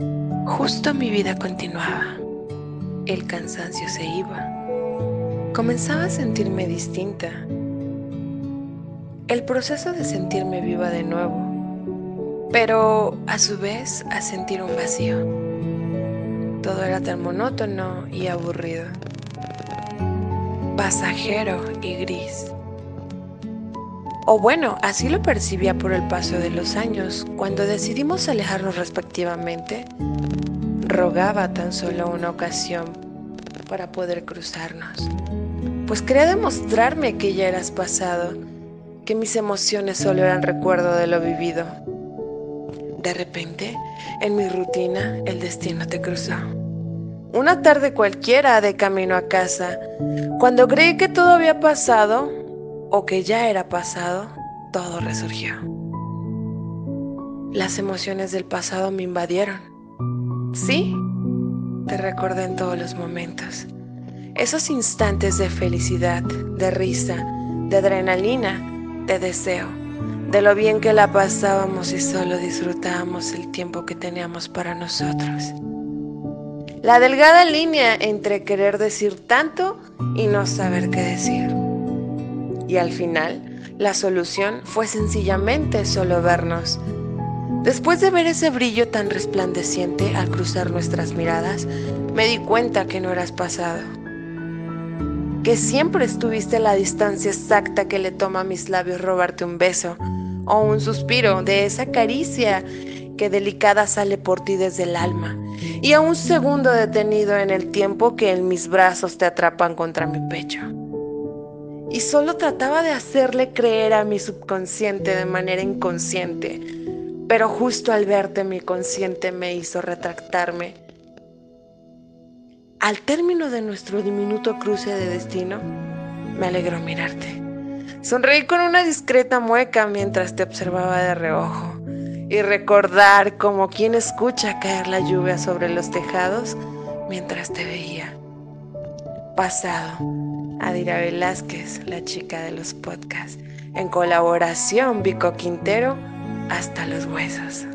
Justo mi vida continuaba. El cansancio se iba. Comenzaba a sentirme distinta. El proceso de sentirme viva de nuevo, pero a su vez a sentir un vacío. Todo era tan monótono y aburrido. Pasajero y gris. O bueno, así lo percibía por el paso de los años. Cuando decidimos alejarnos respectivamente, rogaba tan solo una ocasión para poder cruzarnos. Pues quería demostrarme que ya eras pasado, que mis emociones solo eran recuerdo de lo vivido. De repente, en mi rutina, el destino te cruzó. Una tarde cualquiera de camino a casa, cuando creí que todo había pasado, o que ya era pasado, todo resurgió. Las emociones del pasado me invadieron. Sí, te recordé en todos los momentos. Esos instantes de felicidad, de risa, de adrenalina, de deseo, de lo bien que la pasábamos y solo disfrutábamos el tiempo que teníamos para nosotros. La delgada línea entre querer decir tanto y no saber qué decir. Y al final, la solución fue sencillamente solo vernos. Después de ver ese brillo tan resplandeciente al cruzar nuestras miradas, me di cuenta que no eras pasado. Que siempre estuviste a la distancia exacta que le toma a mis labios robarte un beso o un suspiro de esa caricia que delicada sale por ti desde el alma y a un segundo detenido en el tiempo que en mis brazos te atrapan contra mi pecho y solo trataba de hacerle creer a mi subconsciente de manera inconsciente, pero justo al verte mi consciente me hizo retractarme. Al término de nuestro diminuto cruce de destino, me alegró mirarte. Sonreí con una discreta mueca mientras te observaba de reojo y recordar como quien escucha caer la lluvia sobre los tejados mientras te veía. Pasado Adira Velázquez, la chica de los podcasts. En colaboración, Vico Quintero, hasta los huesos.